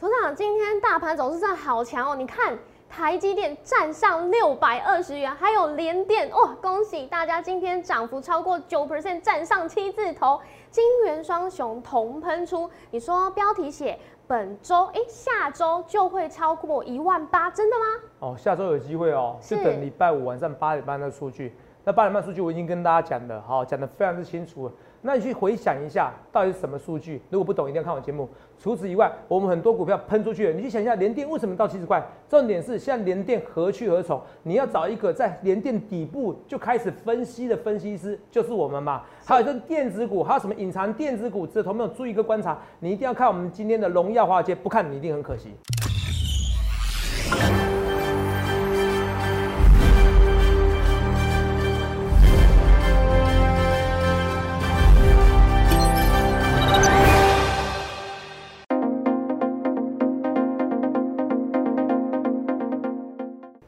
头长，今天大盘走势真的好强哦！你看台积电站上六百二十元，还有联电哇，恭喜大家今天涨幅超过九 percent，站上七字头，金元双雄同喷出。你说标题写本周哎，下周就会超过一万八，真的吗？哦，下周有机会哦，就等礼拜五晚上八点半的数据。那八点半数据我已经跟大家讲的，好，讲的非常之清楚。那你去回想一下，到底是什么数据？如果不懂，一定要看我节目。除此以外，我们很多股票喷出去了，你去想一下，联电为什么到七十块？重点是现在联电何去何从？你要找一个在联电底部就开始分析的分析师，就是我们嘛。还有这电子股，还有什么隐藏电子股？这头没有注意一个观察，你一定要看我们今天的荣耀华尔街，不看你一定很可惜。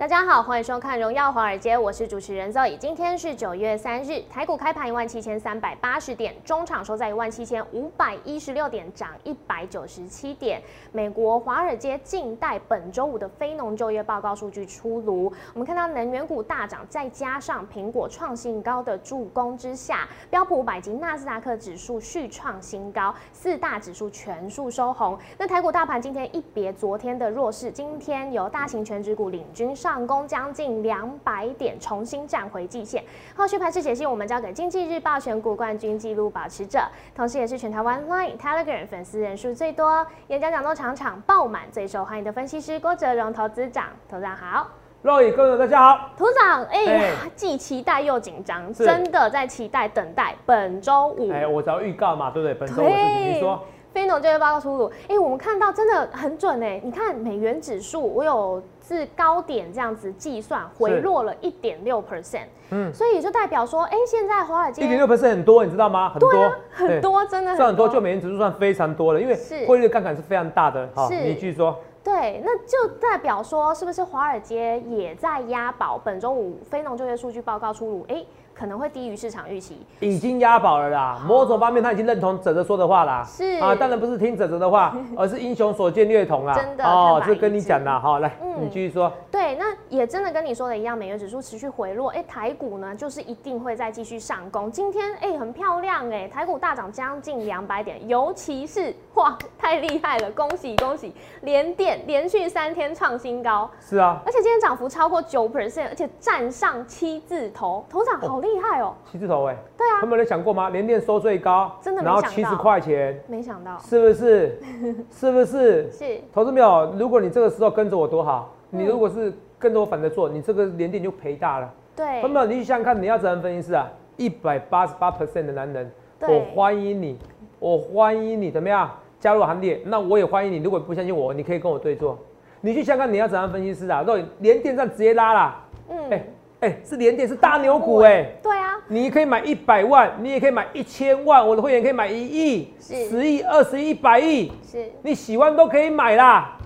大家好，欢迎收看《荣耀华尔街》，我是主持人 Zoe。今天是九月三日，台股开盘一万七千三百八十点，中场收在一万七千五百一十六点，涨一百九十七点。美国华尔街近代本周五的非农就业报告数据出炉，我们看到能源股大涨，再加上苹果创新高的助攻之下，标普五百及纳斯达克指数续创新高，四大指数全数收红。那台股大盘今天一别昨天的弱势，今天由大型全指股领军上。上攻将近两百点，重新站回季线。后续盘势解析，我们交给经济日报选股冠军纪录保持者，同时也是全台湾 Line Telegram 粉丝人数最多、演讲讲座场场爆满、最受欢迎的分析师郭哲荣投资长。投资长好，各位大家好。投资长，哎，既期待又紧张，真的在期待等待本周五。哎，我只要预告嘛，对不对？本周五你说。非农就业报告出炉，哎，我们看到真的很准哎！你看美元指数，我有自高点这样子计算，回落了一点六 percent，嗯，所以就代表说，哎，现在华尔街一点六 percent 很多，你知道吗？很多，很多，真的算很多，就美元指数算非常多了，因为汇率杠杆是非常大的。好，你继续说。对，那就代表说，是不是华尔街也在押宝？本周五非农就业数据报告出炉，哎。可能会低于市场预期，已经押宝了啦。某种方面，他已经认同哲哲说的话啦。是啊，当然不是听哲哲的话，而是英雄所见略同啦。真的哦，这跟你讲的哈。来，你继续说。对，那也真的跟你说的一样，美元指数持续回落，哎，台股呢就是一定会再继续上攻。今天哎很漂亮哎，台股大涨将近两百点，尤其是哇太厉害了，恭喜恭喜，连电连续三天创新高。是啊，而且今天涨幅超过九 percent，而且站上七字头，头涨好厉害哦。七字头哎，对啊，他们有人想过吗？连电收最高，真的，然后七十块钱，没想到，是不是？是不是？是。投资没有？如果你这个时候跟着我多好。你如果是跟着我反着做，你这个连电就赔大了。对，朋友你去想想看，你要怎样分析师啊？一百八十八 percent 的男人，我欢迎你，我欢迎你，怎么样加入行列？那我也欢迎你。如果不相信我，你可以跟我对坐。你去想想看，你要怎样分析师啊？如果连电站直接拉啦，嗯，哎哎，是连电是大牛股哎，对啊，你可以买一百万，你也可以买一千万，我的会员可以买一亿、十亿、二十亿、一百亿，是，你喜欢都可以买啦。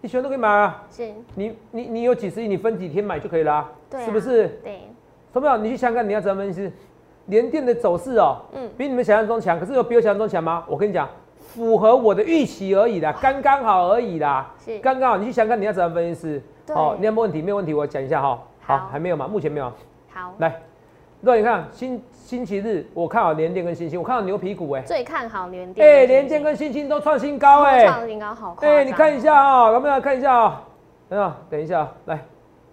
你喜欢都可以买啊，是，你你你有几十亿，你分几天买就可以了，对，是不是？对，同没有？你去想想，你要怎么分析？连电的走势哦，嗯，比你们想象中强，可是有比我想象中强吗？我跟你讲，符合我的预期而已啦，刚刚好而已啦，是，刚刚好。你去想想，你要怎么分析？哦，你有没有问题？没有问题，我讲一下哈。好，还没有吗？目前没有。好，来。那你看星星期日，我看好联电跟星星，我看好牛皮股哎，最看好联电。哎，联电跟星星都创新高哎，创新高好快。哎，你看一下啊，有没有看一下啊？等下，等一下，来。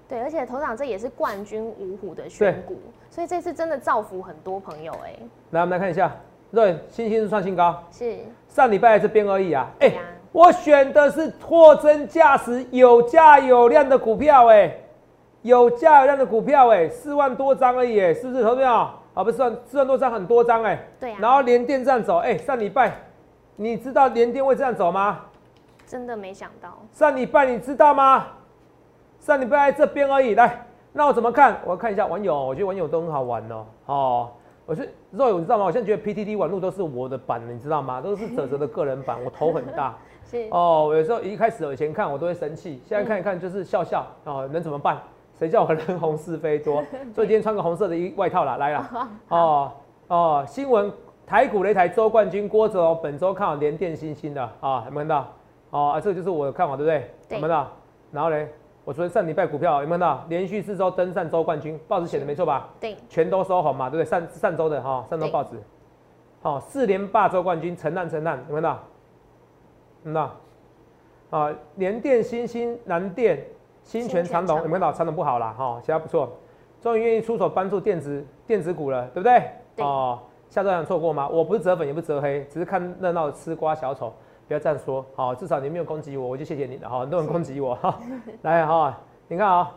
对，而且头长这也是冠军五虎的选股，所以这次真的造福很多朋友哎。来，我们来看一下，对，星星是创新高，是上礼拜这边而已啊。哎，我选的是货真价实、有价有量的股票哎。有价有量的股票，哎，四万多张而已，哎，是不是？投票啊，不是算四万多张，很多张，哎。对啊。然后连电这样走，哎，上礼拜你知道连电会这样走吗？真的没想到。上礼拜你知道吗？上礼拜在这边而已。来，那我怎么看？我看一下网友，我觉得网友都很好玩哦。哦，我是肉友你知道吗？我现在觉得 PTT 网络都是我的版，你知道吗？都是泽泽的个人版，我头很大。是。哦，有时候一开始以前看我都会生气，现在看一看就是笑笑。哦，能怎么办？谁叫我人红是非多？所以今天穿个红色的衣外套啦，来了。哦哦，新闻台股擂台周冠军郭哲哦，本周看好联电新兴的啊，有没有看到？哦，啊，这个就是我的看法，对不对？对有没有看到？然后呢，我昨天上礼拜股票有没有看到？连续四周登上周冠军，报纸写的没错吧？对，全都收红嘛，对不对？上上周的哈，上周对报纸，好、四连霸周冠军，承让承让，有没有看到？有没有看到？啊，联电、新兴、南电、新泉、长隆，有没有看到？长隆不好啦，哈、其他不错，终于愿意出手帮助电子电子股了，对不对？对哦，下周想错过吗？我不是折粉，也不是折黑，只是看热闹的吃瓜小丑，不要这样说，好、至少你没有攻击我，我就谢谢你了，哈、很多人攻击我，哈，来哈、你看啊、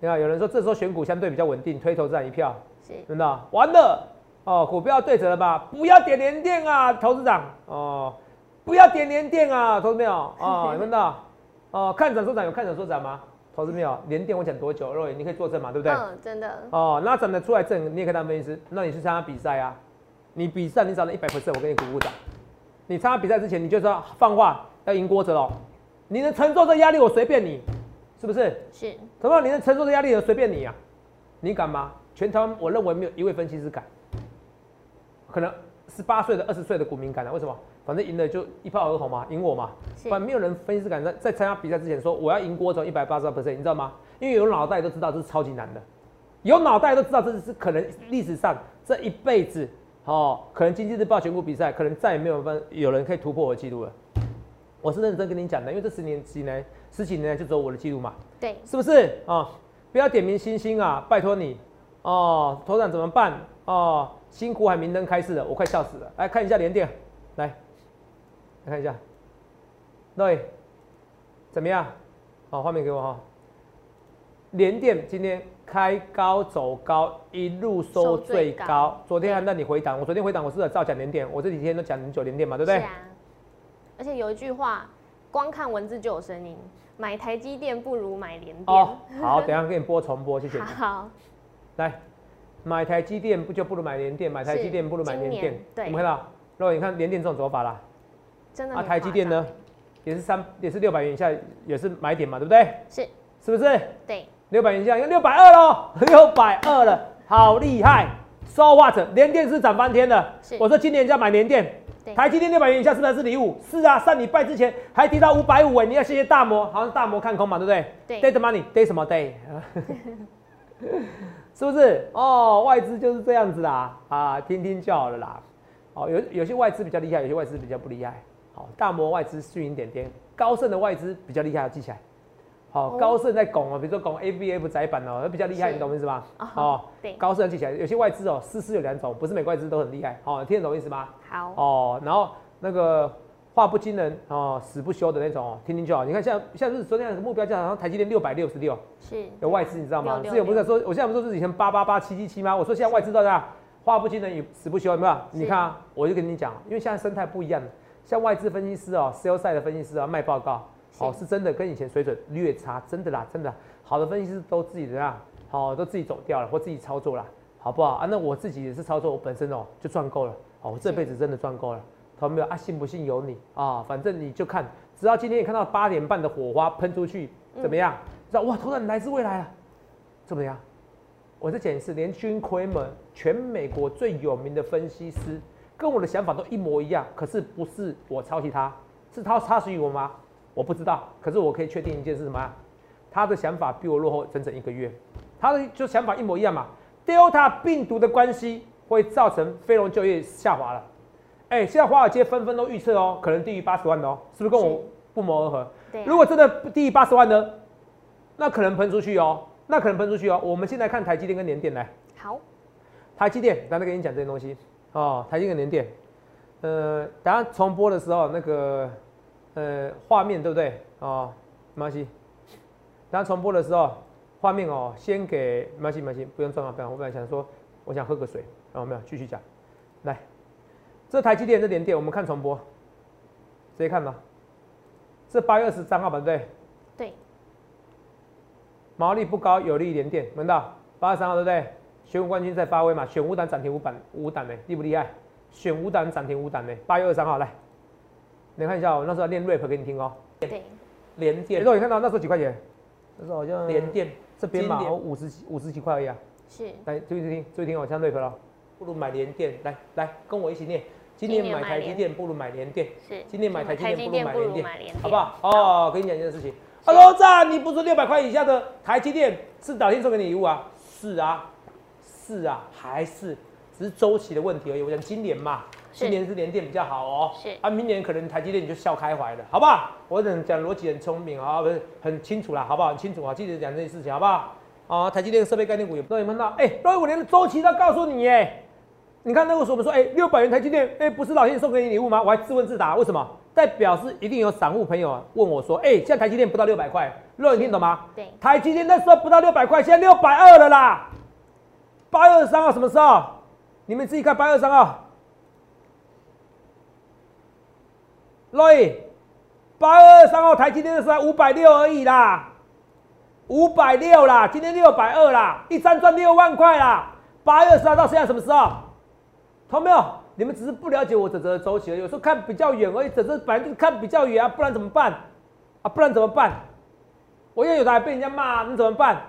你看有人说这时候选股相对比较稳定，推投资人一票，是真的完了哦，股票对折了吧？不要点连电啊，投资长哦，不要点连电啊，投资没有哦，有没有看到？哦，看涨说涨有看涨说涨吗？投资没有？连电我讲多久？若你可以作证嘛，对不对？嗯，真的，哦，那涨得出来证，你也可以当分析师。那你去参加比赛啊？你比赛你涨了一百 percent，我给你鼓鼓掌。你参加比赛之前，你就知道放话要赢郭哲哦。你能承受这压力，我随便你，是不是？是怎么你能承受这压力，我随便你啊？你敢吗？全台湾我认为没有一位分析师敢。可能十八岁的、二十岁的股民敢啊？为什么？反正赢了就一炮而红嘛，赢我嘛。是不然没有人分析师敢在在参加比赛之前说我要赢郭总一百八十二 percent，你知道吗？因为有脑袋都知道这是超级难的，有脑袋都知道这是可能历史上这一辈子哦，可能经济日报全国比赛可能再也没有分有人可以突破我的记录了。我是认真跟你讲的，因为这十年几年十几年来就只有我的记录嘛，对，是不是啊、不要点名星星啊，拜托你哦，头长怎么办哦？辛苦还明灯开市了，我快笑死了。来看一下连电，来来看一下，对，怎么样？好、画面给我哈、连电今天开高走高，一路收收最高。最高昨天还让你回档，我昨天回档我是不是照讲连电？我这几天都讲很久连电嘛，对不对？是啊。而且有一句话，光看文字就有声音，买台积电不如买联电。哦，好，等一下给你播重播，谢谢你。好，来，买台积电不就不如买联电？买台积电不如买联电。对有没有看到？如果你看联电这种走法啦，啊，真的很台积电呢？也是三，也是六百元以下，也是买点嘛，对不对？是，是不是？对，六百元以下，六百二喽，六百二了，好厉害！So what？联电是涨翻天了。我说今年就要买联电，台积电六百元以下是不是是礼物？是啊，上礼拜之前还跌到五百五哎，你要谢谢大摩，好像大摩看空嘛，对不对？对 Day the money, day 什么 day？是不是？哦，外资就是这样子啦，啊，听听就好了啦。哦，有有些外资比较厉害，有些外资比较不厉害。好、大摩外资虚盈点点，高盛的外资比较厉害，要记起来。好、哦高盛在拱啊，比如说拱 A B F 窄板哦，那比较厉害，你懂我意思吗？哦哦，对高盛记起来，有些外资哦，丝丝有两种，不是每个外资都很厉害。好、听得懂意思吗？好，哦，然后那个话不惊人哦，死不休的那种哦，听听就好。你看像像是昨天的目标价，然后台积电六百六十六，是有外资你知道吗？666之前不是在说，我现在不是说是以前八八八七七七吗？我说现在外资到哪？话不惊人，死不休，有没有？你看啊，我就跟你讲，因为现在生态不一样了，像外资分析师哦，sell side 的分析师啊，卖报告，是哦，是真的跟以前水准略差，真的啦，真的啦。好的分析师都自己怎样，好、都自己走掉了，或自己操作了，好不好啊？那我自己也是操作，我本身哦就赚够了，哦，我这辈子真的赚够了。同没有啊？信不信由你啊，反正你就看，直到今天你看到八点半的火花喷出去，怎么样？知道哇，头长你来自未来啊，怎么样？我再讲一次，连军奎门，全美国最有名的分析师，跟我的想法都一模一样，可是不是我抄袭他，是他抄袭我吗？我不知道，可是我可以确定一件事什么啊？他的想法比我落后整整一个月，他的就想法一模一样嘛。Delta 病毒的关系会造成非农就业下滑了。哎、现在华尔街纷纷都预测哦，可能低于八十万的哦，是不是跟我不谋而合？如果真的低于八十万呢，那可能喷出去哦，那可能喷出去哦。我们现在看台积电跟联电来，好，台积电，刚才跟你讲这些东西哦，台积电跟联电，呃，等下重播的时候那个呃画面对不对？哦，没关系，等下重播的时候画面哦，先给没关系没关系，不用转了，不用。我本来想说，我想喝个水，然后没有继续讲，来，这台积电这联电，我们看重播，直接看吧。这八月二十三号吧，对不对？对，毛利不高，有利联电，闻到？八十三号对不对？选股冠军在发威嘛，选五档涨停五板五档呢，厉不厉害？选五档涨停五档呢，八月二十三号来，你看一下，我那时候练 rap 给你听哦。对，联电，你看到那时候几块钱？那时候好像联电这边嘛，我五十几五十几块而已啊。是，来注意听，注意听，我像 rap 了，不如买联电，来来跟我一起念，今年买台积电不如买联电，是，今年买台积电不如买联电，好不好？哦，跟你讲一件事情，Hello，赞，你不是六百块以下的台积电是导天送给你礼物啊？是啊，是啊，还是只是周期的问题而已。我讲今年嘛，今年是联电比较好哦，是啊，明年可能台积电你就笑开怀了，好不好？我讲讲逻辑很聪明啊，不是很清楚啦，好不好？很清楚啊，记得讲这件事情，好不好？啊，台积电设备概念股有都有看到，哎，六五年的周期都告诉你，耶。你看那个时候我们说，哎，六百元台积电，哎，不是老天送给你礼物吗？我还自问自答，为什么？代表是一定有散户朋友啊问我说，哎，现在台积电不到六百块，肉你听懂吗？对，台积电那时候不到六百块，现在六百二了啦。八月二十三号什么时候？你们自己看八月二十三号。罗毅，八月二十三号台积电的时候五百六而已啦，五百六啦，今天六百二啦，一张赚六万块啦。八月二十三到现在什么时候？同没有？你们只是不了解我整个周期，有时候看比较远而已。整个反正就看比较远啊，不然怎么办？啊，不然怎么办？我又有的还被人家骂，你怎么办？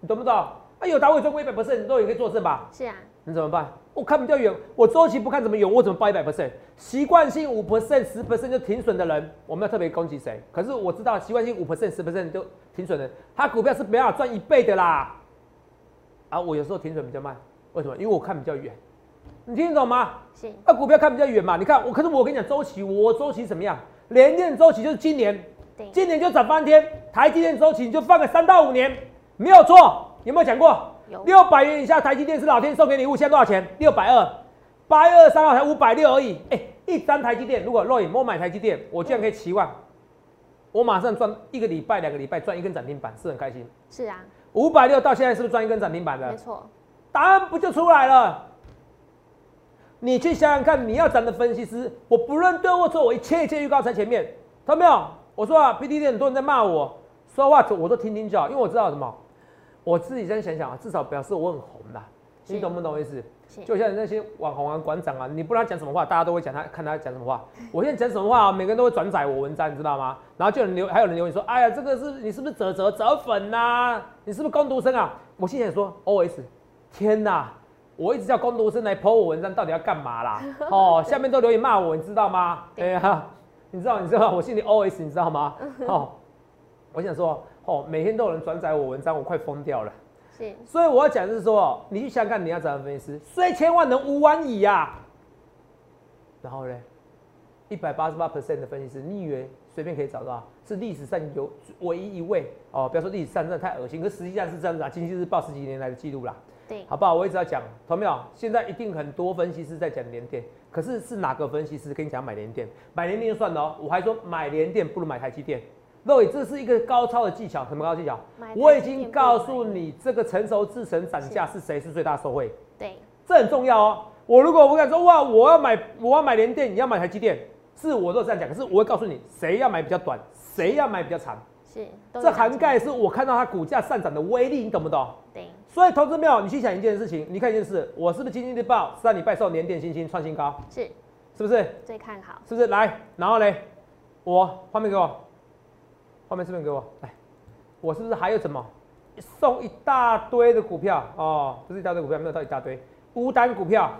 你懂不懂？啊，有打我赚过一百 percent，你都也可以作证吧？是啊。你怎么办？我看比较远，我周期不看怎么远，我怎么报一百 percent？习惯性五 percent、十 percent 就停损的人，我们要特别攻击谁？可是我知道习惯性五 percent、十 percent 就停损的，他股票是没办法赚一倍的啦。啊，我有时候停损比较慢，为什么？因为我看比较远。你听得懂吗？是。那股票看比较远嘛？你看我，可是我跟你讲周期，我周期怎么样？连电周期就是今年，今年就涨翻天。台积电周期你就放个三到五年，没有错。有没有讲过？有。六百元以下台积电是老天送给礼物，现在多少钱？六百二。八月二十三号才五百六而已。哎，一张台积电，如果若隐我买台积电，我居然可以期望，我马上赚一个礼拜、两个礼拜赚一根涨停板，是很开心。是啊。五百六到现在是不是赚一根涨停板的？没错。答案不就出来了？你去想想看，你要涨的分析师，我不论对或错，我一切一切预告在前面，看到没有？我说啊，P D D 很多人在骂我，说话我都听听就好，因为我知道什么，我自己先想想啊，至少表示我很红啦，你懂不懂意思？就像那些网红啊、馆长啊，你不知道讲什么话，大家都会讲他，看他讲什么话。我现在讲什么话，啊每个人都会转载我文章，你知道吗？然后就有人留，还有人留言说，哎呀，这个是你是不是折折折粉呐？你是不是攻读生啊？我心想说，O S，天哪！我一直叫工读生来剖我文章，到底要干嘛啦？哦，下面都留言骂我，你知道吗？哎呀，你知道，你知道，我心里 OS，你知道吗？哦，我想说，哦，每天都有人转载我文章，我快疯掉了。是，所以我要讲的是说，你去想看你要怎样分析师，虽千万能无万矣呀。然后呢，一百八十八 percent 的分析师，你以为随便可以找到？是历史上有唯一一位哦，不要说历史上真的太恶心，可实际上是这样子啊，经济日报十几年来的记录啦。对，好不好？我一直要讲，同没有？现在一定很多分析师在讲联电，可是是哪个分析师跟你讲买联电？买联电就算了哦，我还说买联电不如买台积电。各位，这是一个高超的技巧，什么高技巧？我已经告诉你，这个成熟制成涨价是谁是最大受惠？对，这很重要哦。我如果我敢说哇，我要买我要买联电，你要买台积电，是我都这样讲，可是我会告诉你，谁要买比较短，谁要买比较长。是，这涵盖是我看到它股价上涨的威力，你懂不懂？对。所以投资友，你去想一件事情，你看一件事，我是不是经济日报上礼拜受年电星星创新高？是，是不是？最看好。是不是？来，然后嘞，我画面给我，画面视频给我，来，我是不是还有什么送一大堆的股票哦？不是一大堆股票，没有到一大堆，乌单股票，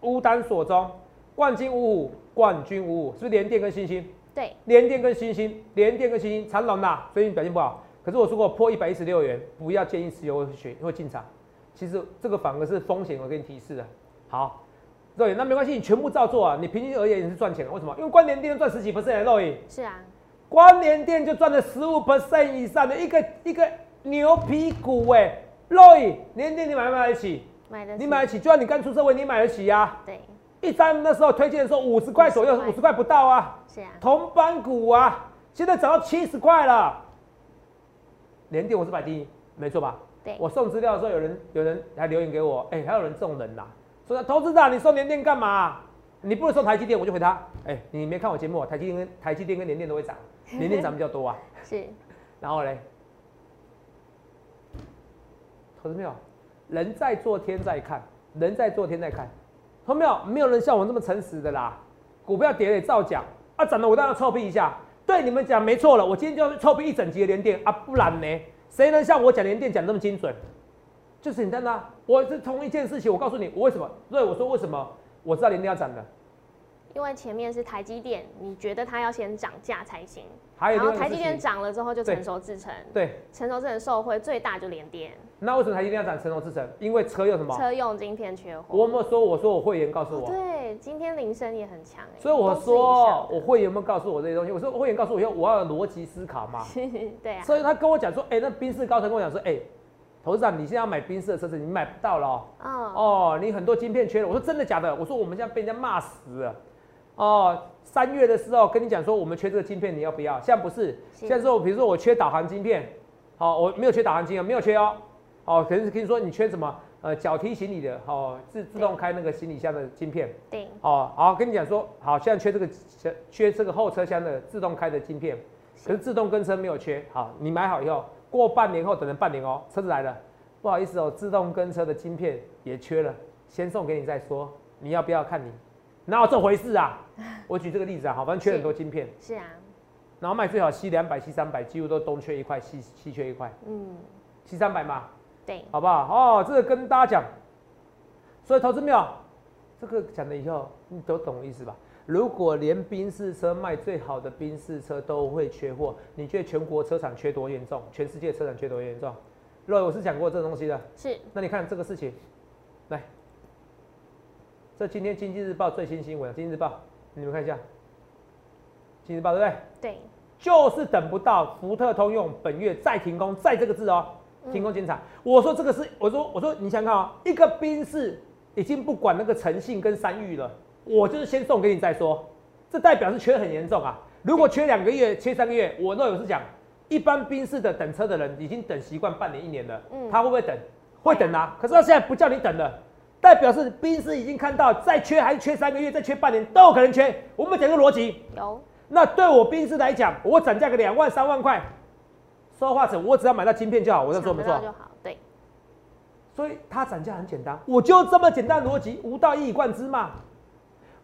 乌单锁中，冠军五五，冠军五五，是不是连电跟星星？对，连电跟星星，连电跟星星，长隆呐，最近表现不好。可是我说过破一百一十六元，不要建议持有或选或进场。其实这个反而是风险，我给你提示的。好，肉眼那没关系，你全部照做啊。你平均而言你是赚钱的。为什么？因为关联电赚十几 percent 肉眼。是啊，关联电就赚了十五 percent 以上的一个一个牛皮股哎，肉眼联电你买不买得起？买得，你买得起？就算你刚出社会，你买得起呀？对。一张那时候推荐的时候五十块左右，五十块不到啊。是啊。同班股啊，现在涨到七十块了。联电我是排第一，没错吧？对，我送资料的时候，有人有人还留言给我，哎，还有人这种人呐，说投资长，你送联电干嘛？你不能送台积电，我就回他，哎，你没看我节目，台积电跟台积电跟联电都会涨，连电涨比较多啊。是，然后嘞，投资没有？人在做天在看，人在做天在看，投没有？没有人像我这么诚实的啦，股票跌了也照讲，啊涨了我当然臭屁一下。对你们讲没错了，我今天就要臭屁一整集的连电啊，不然呢？谁能像我讲连电讲那么精准？就是你啊，我是同一件事情，我告诉你，我为什么？所以我说为什么我知道连电要涨的，因为前面是台积电，你觉得它要先涨价才行。还有然后台积电涨了之后就成熟制成，对，成熟制成受惠最大就联电，那为什么台积电要涨成熟制程？因为车用什么？车用晶片缺货。我有没有说？我说我会员告诉我，对，今天铃声也很强哎，所以我说我会员有没有告诉我这些东西？我说会员告诉我以后，我要有逻辑思考嘛。对啊，所以他跟我讲说，哎、那宾士高层跟我讲说，哎、董事长，你现在要买宾士的车子，你买不到了哦。嗯，哦，你很多晶片缺了。我说真的假的？我说我们现在被人家骂死了。哦，三月的时候跟你讲说我们缺这个晶片，你要不要？现在不是，是现在说比如说我缺导航晶片，好、我没有缺导航晶片，没有缺哦。哦，可是跟你说你缺什么？呃，脚踢行李的，哦，自自动开那个行李箱的晶片。对，哦，好，跟你讲说，好，现在缺这个缺这个后车厢的自动开的晶片，可是自动跟车没有缺。好，你买好以后，过半年后等了半年哦，车子来了，不好意思哦，自动跟车的晶片也缺了，先送给你再说，你要不要看你？哪有这回事啊？我举这个例子啊，好，反正缺很多晶片，是啊，然后卖最好 C 两百、C 三百，几乎都东缺一块，西西缺一块嗯，，C 三百嘛，对，好不好？哦，这个跟大家讲，所以投资没有这个讲了以后，你都懂我意思吧？如果连宾士车卖最好的宾士车都会缺货，你觉得全国车厂缺多严重？全世界车厂缺多严重？肉，我是讲过这个东西的。是，那你看这个事情，来，这今天《经济日报》最新新闻，《经济日报》你们看一下，《经济日报》对不对？对，就是等不到福特通用本月再停工，再这个字哦，嗯停工检查。我说这个是，我说我说你想想看啊、一个宾士已经不管那个诚信跟山域了，我就是先送给你再说，这代表是缺很严重啊。如果缺两个月、缺三个月，我那有是讲，一般宾士的等车的人已经等习惯半年、一年了，嗯他会不会等？会等啊。可是他现在不叫你等了。代表是宾士已经看到，再缺还是缺三个月，再缺半年都有可能缺。我们讲个逻辑，有，那对我宾士来讲，我涨价个两万三万块，说话成我只要买到晶片就好，我这样说没错。就好，对，所以它涨价很简单，我就这么简单逻辑，无道一以贯之嘛，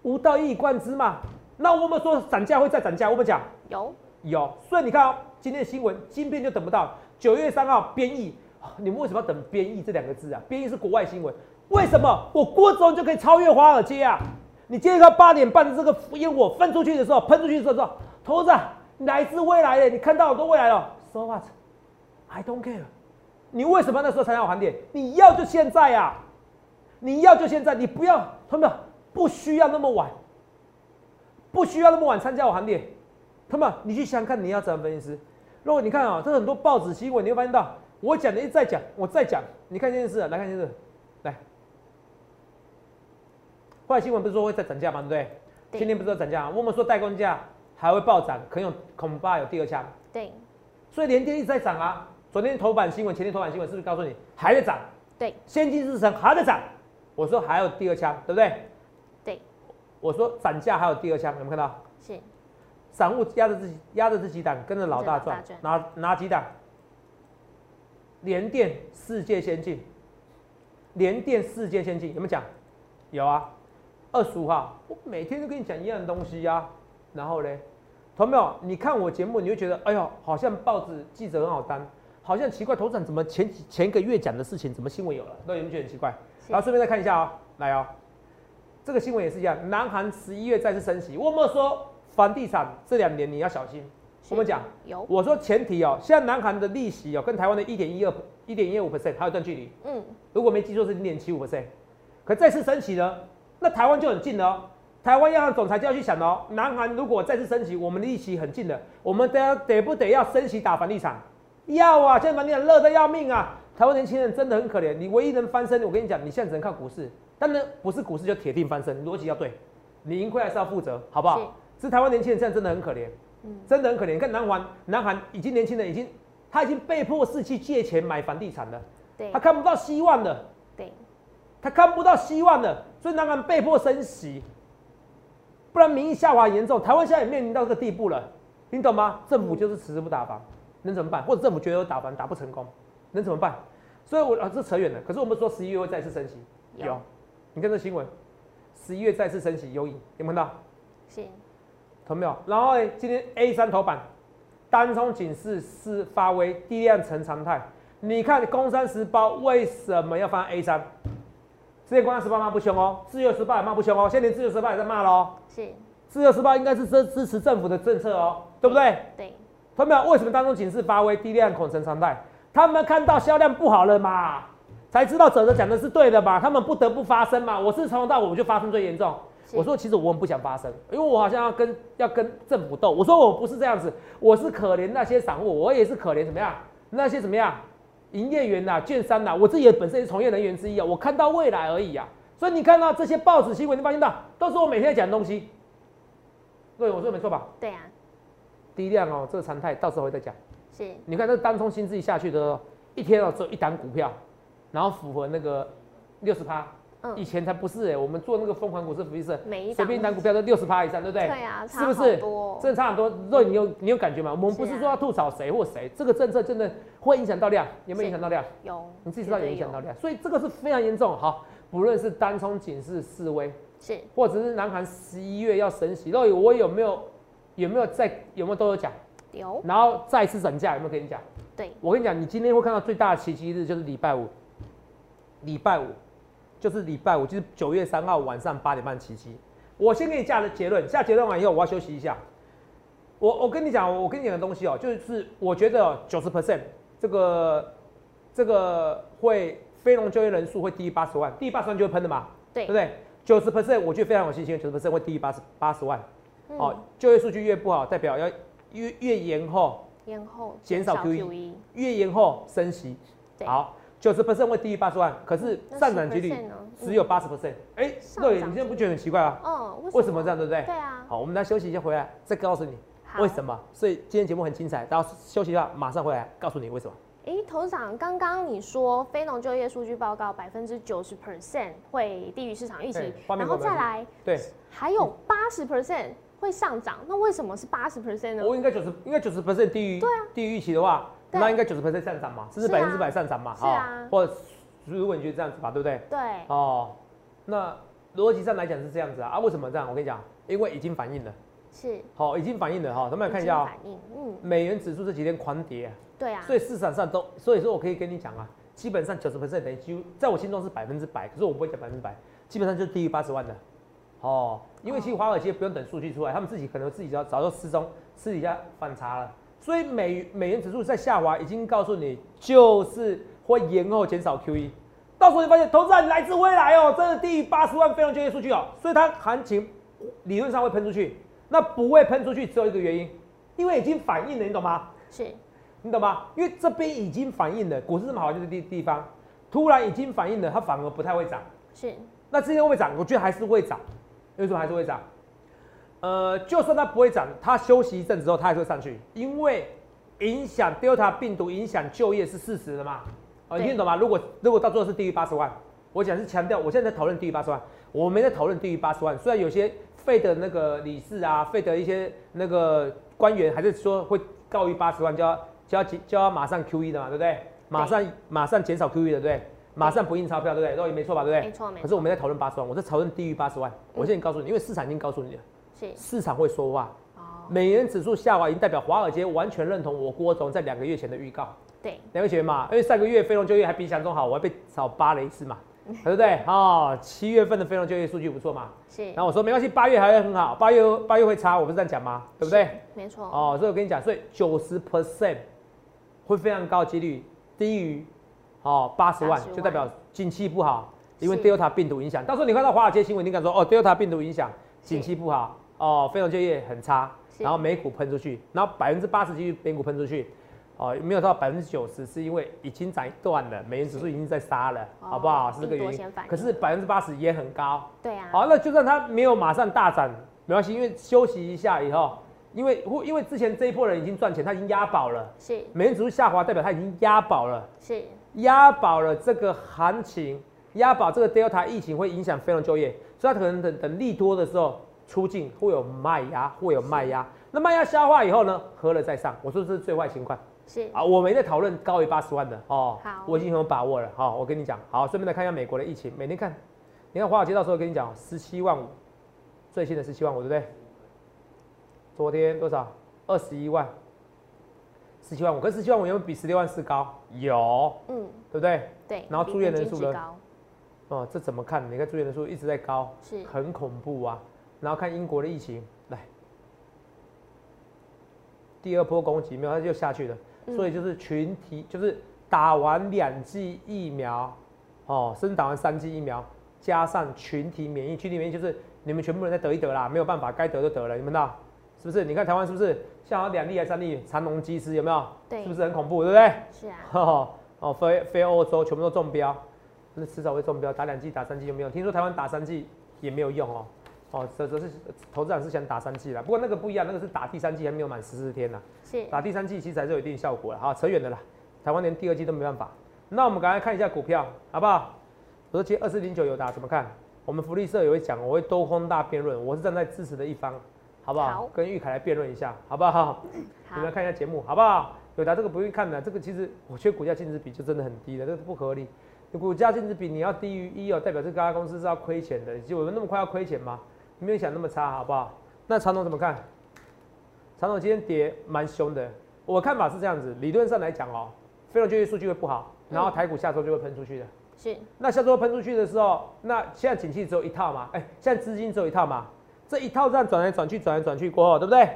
无道一以贯之嘛。那我们说涨价会再涨价，我们讲有，有，所以你看哦，今天的新闻，晶片就等不到。九月三号编译，啊你们为什么要等编译这两个字啊？编译是国外新闻，为什么我郭总就可以超越华尔街啊？你今天到八点半的这个烟火喷出去的时候，喷出去的时候，头子啊来自未来的，你看到好多未来了，so what？I don't care。你为什么那时候才要还点？你要就现在呀、你要就现在，你不要，他们不需要那么晚，不需要那么晚参加我行列。他们，你去想看，你要怎么分析？如果你看啊、这很多报纸新闻，你会发现到我讲的一再讲，我再讲，你看电视啊，来看电视，后来新闻不是说会再涨价吗？对不对？对今天不是在涨价吗？我们说代工价还会暴涨，可能有恐怕有第二枪，对，所以连电一直在涨啊。昨天头版新闻，前天头版新闻是不是告诉你还在涨？对，先进制程还在涨，我说还有第二枪，对不对？对，我说涨价还有第二枪，有没有看到？是，散户压着自己压着自己档，跟着老大赚跟着，哪哪几档？联电世界先进，联电世界先进有没有讲？有啊，二十五号，我每天都跟你讲一样的东西呀、然后嘞，同没有？你看我节目，你会觉得，哎呦，好像报纸记者很好当，好像奇怪，头长怎么前几前一个月讲的事情，怎么新闻有了？那有没有觉得很奇怪？然后顺便再看一下哦，来哦，这个新闻也是一样，南韩十一月再次升息，我们说房地产这两年你要小心。我们讲，有，我说前提哦，现在南韩的利息哦，跟台湾的一点一二、一点一五 percent 还有一段距离，嗯，如果没记错是零点七五 percent，可再次升息呢，那台湾就很近了哦。台湾央行总裁就要去想了哦，南韩如果再次升息，我们的利息很近的，我们得要得不得要升息打房地产？要啊，现在房地产热得要命啊！台湾年轻人真的很可怜，你唯一能翻身，我跟你讲，你现在只能靠股市，但呢不是股市就铁定翻身，逻辑要对，你盈亏还是要负责，好不好？是是台湾年轻人现在真的很可怜，嗯真的很可怜。你看南韩，南韩已经年轻人已经，他已经被迫是去借钱买房地产了，对他，看不到希望了。对，他看不到希望了，所以南韩被迫升息，不然民意下滑很严重。台湾现在也面临到这个地步了，你懂吗？政府就是迟迟不打房，能怎么办？或者政府觉得有打房打不成功，能怎么办？所以我啊，这扯远了。可是我们说十一月会再次升息，有有，你看这新闻，十一月再次升息有影，有没有看到？是，懂没有？然后呢，今天 A 三头版，单冲警示是发威，低量成常态。你看《工商时报》为什么要放 A 三？之前《工商时报》骂不凶哦，《自由时报》也骂不凶哦，现在连《自由时报》也在骂喽。是，《自由时报》应该是支支持政府的政策哦，对不对？对，他们为什么当中警示发威，低量恐成常态？他们看到销量不好了嘛，才知道哲哲讲的是对的嘛，他们不得不发声嘛。我是从头到尾我就发声最严重。我说其实我很不想发声，因为我好像要跟要跟政府斗。我说我不是这样子，我是可怜那些散户，我也是可怜怎么样？那些怎么样？营业员呐，券商呐，我自己也本身也是从业人员之一啊，我看到未来而已啊。所以你看到这些报纸新闻，你发现到都是我每天在讲的东西。对，我说没错吧？对啊。低量哦，这个常态到时候会再讲。是。你看这单冲新自己下去的，一天哦只有一档股票，然后符合那个六十趴。以前才不是哎，我们做那个疯狂股市福利社，随便一单股票都六十趴以上，对不对？对啊，是不是？真的差很多。肉，你有你有感觉吗？我们不是说要吐槽谁或谁，这个政策真的会影响到量，有没有影响到量？有，你自己知道有影响到量，所以这个是非常严重。好，不论是单冲警示示威，是，或者是南韩十一月要升息，肉，我有没有有没有在有没有都有讲？有。然后再次涨价有没有跟你讲？对，我跟你讲，你今天会看到最大的奇迹日就是礼拜五，礼拜五。就是礼拜五，就是九月三号晚上八点半起机。我先给你下的结论，下结论完以后，我要休息一下。我我跟你讲，我跟你讲的东西哦，就是我觉得九十 percent 这个这个会非农就业人数会低于八十万，低于八十万就会喷的嘛，对不对？九十 percent 我觉得非常有信心，九十 percent 会低于八十八十万。哦，就业数据越不好，代表要越越延后，延后减少 QE，越延后升息。好。九十 percent 会低于八十万，可是上涨几率只有八十 percent。哎，对，你现在不觉得很奇怪啊？嗯，为什么这样，对不对？对啊。好，我们来休息一下，回来再告诉你为什么。所以今天节目很精彩，然后休息一下，马上回来告诉你为什么。哎，头长，刚刚你说非农就业数据报告百分之九十 percent 会低于市场预期，然后再来，对，还有八十 percent 会上涨，那为什么是八十 percent 呢？我应该九十，应该九十 percent 低于，对啊，低于预期的话。那应该九十 percent 上涨嘛，这是百分之百上涨嘛，啊，或者如果你觉得这样子吧，对不对？对。哦，那逻辑上来讲是这样子啊，啊，为什么这样？我跟你讲，因为已经反映了。是。好，已经反映了哈，咱们来看一下啊。反映，嗯。美元指数这几天狂跌。对啊。所以市场上都，所以说我可以跟你讲啊，基本上九十 percent 等于几乎在我心中是百分之百，可是我不会讲百分之百，基本上就是低于八十万的。哦。因为其实华尔街不用等数据出来，他们自己可能自己早早就失踪，私底下反查了。所以美美元指数在下滑，已经告诉你就是会延后减少 QE，到时候你发现投资人来自未来哦，真的低于八十万非农就业数据哦，所以它行情理论上会喷出去，那不会喷出去只有一个原因，因为已经反映了，你懂吗？是，你懂吗？因为这边已经反映了，股市这么好就是地地方，突然已经反映了，它反而不太会涨。是，那之前会不会涨？我觉得还是会涨，为什么还是会涨？呃，就算它不会涨，它休息一阵之后，它还是会上去，因为影响 Delta 病毒影响就业是事实的嘛。哦，你听懂吗？如果如果到最后是低于八十万，我讲是强调，我现在在讨论低于八十万，我没在讨论低于八十万。虽然有些费的那个理事啊，费的一些那个官员还是说会高于八十万就要就要就要马上 QE 的嘛，对不对？马上马上减少 QE 的，对不对？马上不印钞票，对不对？都没错吧，对不对？没错没错。可是我没在讨论八十万，我在讨论低于八十万。我现在告诉你，因为市场已经告诉你了。市场会说话，美元指数下滑已经代表华尔街完全认同我郭总在两个月前的预告。对，两个月前嘛，因为上个月非农就业还比想中好，我还被炒扒了一次嘛，对不对？哦，七月份的非农就业数据不错嘛，是。然后我说没关系，八月还会很好，八月八月会差，我不是这样讲吗？对不对？没错。哦，所以我跟你讲，所以九十 percent 会非常高几率低于哦八十万，就代表景气不好，因为 Delta 病毒影响。到时候你看到华尔街新闻，你敢说哦 Delta 病毒影响景气不好？哦，非农就业很差，然后美股喷出去，然后百分之八十几率美股喷出去，哦，没有到百分之九十，是因为已经涨一段了，美元指数已经在杀了，好不好？是这个原因。可是百分之八十也很高。对啊。好，那就算它没有马上大涨，没关系，因为休息一下以后，因为因为之前这一波人已经赚钱，他已经押宝了。是。美元指数下滑，代表他已经押宝了。是。押宝了这个行情，押宝这个 Delta 疫情会影响非农就业，所以他可能等等利多的时候。出境会有卖压，会有卖压。那卖压消化以后呢？喝了再上。我说这是最坏情况。是啊，我没在讨论高于八十万的哦。好，我已经很有把握了。好，我跟你讲。好，顺便来看一下美国的疫情。每天看，你看华尔街到时候跟你讲，十七万五，最新的十七万五，对不对？昨天多少？二十一万，十七万五。跟十七万五有没有比十六万四高？有。嗯，对不对？对。然后住院人数呢？哦，这怎么看？你看住院人数一直在高，是很恐怖啊。然后看英国的疫情，来，第二波攻击没有，它就下去了。所以就是群体，就是打完两剂疫苗，哦，甚至打完三剂疫苗，加上群体免疫，群体免疫就是你们全部人再得一得啦，没有办法，该得就得了，你们道是不是？你看台湾是不是像两例还是三例长龙机师有没有？对，是不是很恐怖，对不对？是啊。哦，非非欧洲全部都中标，那迟早会中标。打两剂、打三剂有没有？听说台湾打三剂也没有用哦。哦，这这是投资人是想打三季啦，不过那个不一样，那个是打第三季还没有满十四天呢。是。打第三季其实还是有一定效果的。好，扯远的啦。台湾连第二季都没办法。那我们赶快看一下股票，好不好？我说今天二四零九有打怎么看？我们福利社也会讲，我会多空大辩论，我是站在支持的一方，好不好？好。跟玉凯来辩论一下，好不好？好。你们看一下节目，好不好？有的这个不用看的，这个其实我觉得股价净值比就真的很低了，这个不合理。股价净值比你要低于一哦，代表这家公司是要亏钱的。就我们那么快要亏钱吗？没有想那么差，好不好？那长总怎么看？长总今天跌蛮凶的，我看法是这样子，理论上来讲哦，非农就业数据会不好，然后台股下周就会喷出去的。是。那下周喷出去的时候，那现在景气只有一套嘛？哎，现在资金只有一套嘛？这一套这样转来转去，转来转去过后，对不对？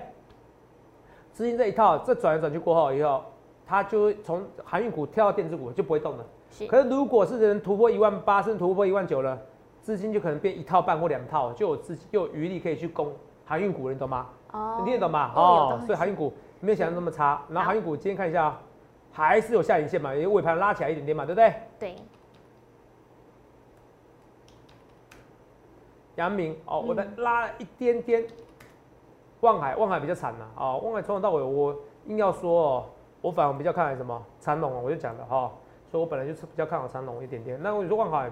资金这一套，这转来转去过后以后，它就会从航运股跳到电子股，就不会动了。是。可是如果是人突破一万八，甚至突破一万九了，资金就可能变一套半或两套，就有资金又有余力可以去攻航运股，你懂吗？哦。你也懂吗？哦。所以航运股没有想象那么差。然后航运股今天看一下，还是有下影线嘛？因为尾盘拉起来一点点嘛，对不对？对。阳明哦，我再拉一点点。望海，望海比较惨呐，啊，望海从头到尾，我硬要说哦，我反而比较看好什么长龙哦，我就讲了哈，所以我本来就是比较看好长龙一点点。那我说望海，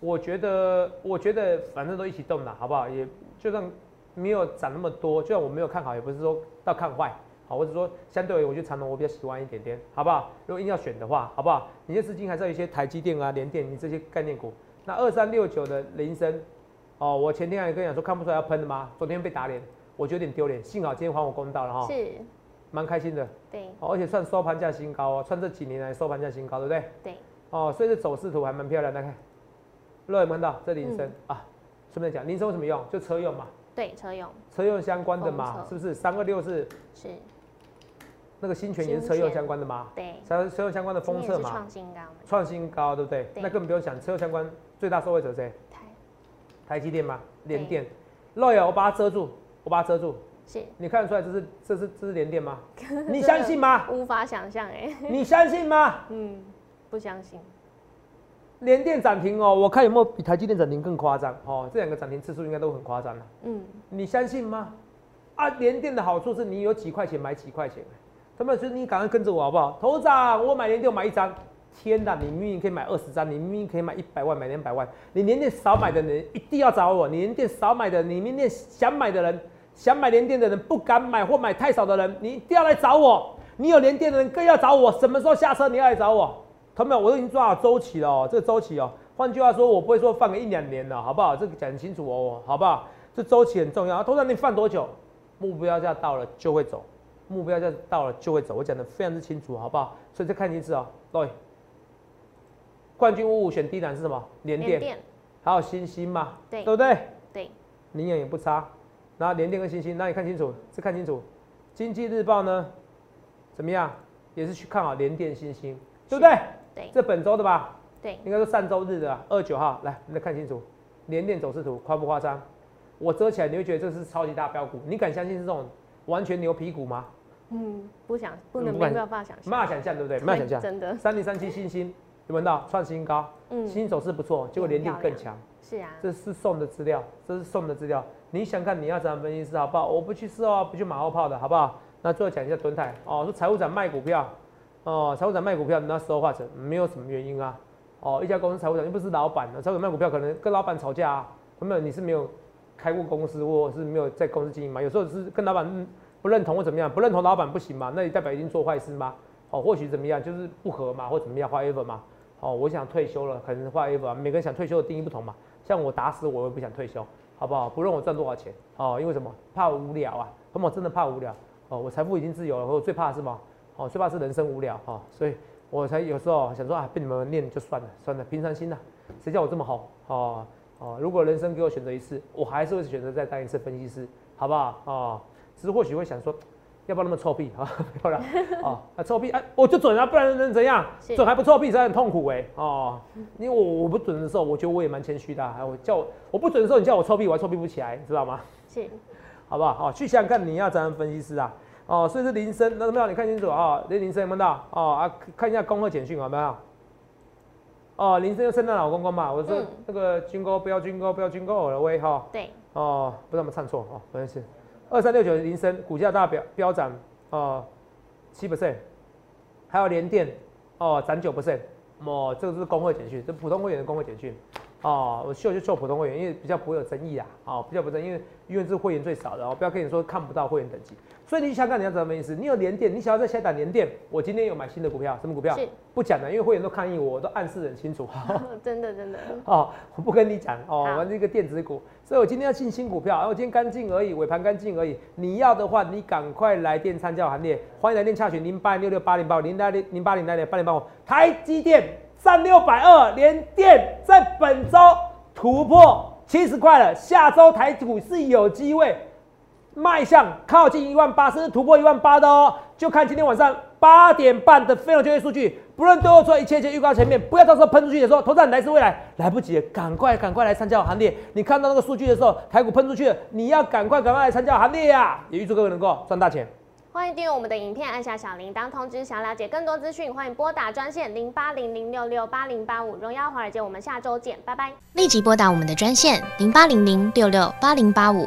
我觉得，我觉得反正都一起动了，好不好？也就算没有涨那么多，就算我没有看好，也不是说到看坏，好，或者说相对而言，我觉得长隆我比较喜欢一点点，好不好？如果硬要选的话，好不好？你的资金还是有一些台积电啊、联电，你这些概念股。那二三六九的铃声，哦，我前天还跟你讲说看不出来要喷的吗？昨天被打脸。我觉得有点丢脸，幸好今天还我公道了哈，是，蛮开心的，对，而且算收盘价新高哦，算这几年来收盘价新高，对不对？对，哦，所以这走势图还蛮漂亮的，看，各位看到这铃声啊，顺便讲铃声有什么用？就车用嘛，对，车用，车用相关的嘛，是不是？三二六是，是，那个新权也是车用相关的吗，对，车车用相关的封测嘛，创新高，创新高，对不对？那根本不用想，车用相关最大受惠者谁？台，台积电嘛，联电，肉眼我把它遮住。我把它遮住，是你看得出来这是这是这是连电吗？你相信吗？无法想象哎，你相信吗？嗯，不相信。连电涨停哦，我看有没有比台积电涨停更夸张哦？这两个涨停次数应该都很夸张了。嗯，你相信吗？啊，连电的好处是你有几块钱买几块钱，他们说你赶快跟着我好不好？头涨，我买连电我买一张。天呐，你明明可以买二十张，你明明可以买一百万，买两百万，你连电少买的人一定要找我。你连电少买的，你明天想买的人。想买连电的人不敢买或买太少的人，你一定要来找我。你有连电的人更要找我。什么时候下车你要来找我？同们？我都已经抓好周期了哦，这个周期哦。换句话说，我不会说放个一两年了，好不好？这个讲清楚哦，好不好？这周期很重要。通常你放多久？目标价到了就会走，目标价到了就会走。我讲的非常之清楚，好不好？所以再看一次哦，各位。冠军五五选低档是什么？连电，还有星星嘛？对，对不对？对，营养也不差。然后联电跟星星，那你看清楚，是看清楚。经济日报呢，怎么样？也是去看好联电、星星，对不对？对。这本周的吧？对。应该是上周日的，二九号。来，你们再看清楚，连电走势图夸不夸张？我遮起来，你会觉得这是超级大标股。你敢相信是这种完全牛皮股吗？嗯，不想，不能，没办法想象。没办法想象，对不对？没办法想象。真的。三零三七星星，有闻到创新高？嗯。新走势不错，结果连电更强。是啊。这是送的资料，这是送的资料。你想看你要怎样分析师好不好？我不去事后不去马后炮的好不好？那最后讲一下蹲泰哦，说财务长卖股票哦，财务长卖股票，那时候化成没有什么原因啊哦，一家公司财务长又不是老板，财务长卖股票可能跟老板吵架啊，有没有？你是没有开过公司或是没有在公司经营嘛？有时候是跟老板不认同或怎么样，不认同老板不行嘛？那你代表已经做坏事吗？哦，或许怎么样，就是不合嘛，或怎么样，whatever 嘛？哦，我想退休了，可能 whatever，每个人想退休的定义不同嘛。像我打死我也不想退休。好不好？不论我赚多少钱哦，因为什么？怕无聊啊！那么真的怕无聊哦。我财富已经自由了，我最怕是什么？哦，最怕是人生无聊哈。所以我才有时候想说啊，被你们念就算了，算了，平常心呐。谁叫我这么好哦哦，如果人生给我选择一次，我还是会选择再当一次分析师，好不好？哦，只是或许会想说，要不要那么臭屁 啊？漂亮啊，啊臭屁啊，我就准啊，不然能怎样？准还不臭屁，真的很痛苦哎哦，因为我我不准的时候，我觉得我也蛮谦虚的，还我叫我我不准的时候，你叫我臭屁，我还臭屁不起来，知道吗？是，好不好？好，去想想看你要怎样分析师啊？哦，所以是铃声，那没有？你看清楚啊，那铃声有没有到？哦啊，看一下恭贺简讯有没有？哦，铃声就圣诞老公公嘛，我说那个军哥不要军哥不要军哥了喂哈。对。哦，不知道有没有唱错哦，没关系。二三六九铃声股价大飙飙涨哦，七 percent，还有联电哦涨九 percent，哦，这个是工会简讯，这普通会员的工会简讯。哦，我秀就秀普通会员，因为比较不会有争议啊。哦，比较不争，因为因为是会员最少的哦，不要跟你说看不到会员等级。所以你想看你要怎么意思？你有连电，你想要在下档连电，我今天有买新的股票，什么股票？不讲了，因为会员都抗议我，我都暗示很清楚。真的真的。哦，我不跟你讲哦，我这个电子股，所以我今天要进新股票，我今天干净而已，尾盘干净而已。你要的话，你赶快来电参加行列，欢迎来电洽询零八六六八零八五零八零零八零零八零八五台积电三六百二连电在本周。突破七十块了，下周台股是有机会迈向靠近一万八，甚至突破一万八的哦。就看今天晚上八点半的非农就业数据，不论都有做一切一切预告前面，不要到时候喷出去的时候，投资人来自未来来不及，赶快赶快来参加我行列。你看到那个数据的时候，台股喷出去了，你要赶快赶快来参加行列呀！也预祝各位能够赚大钱。欢迎订阅我们的影片，按下小铃铛通知。想了解更多资讯，欢迎拨打专线零八零零六六八零八五。荣耀华尔街，我们下周见，拜拜。立即拨打我们的专线零八零零六六八零八五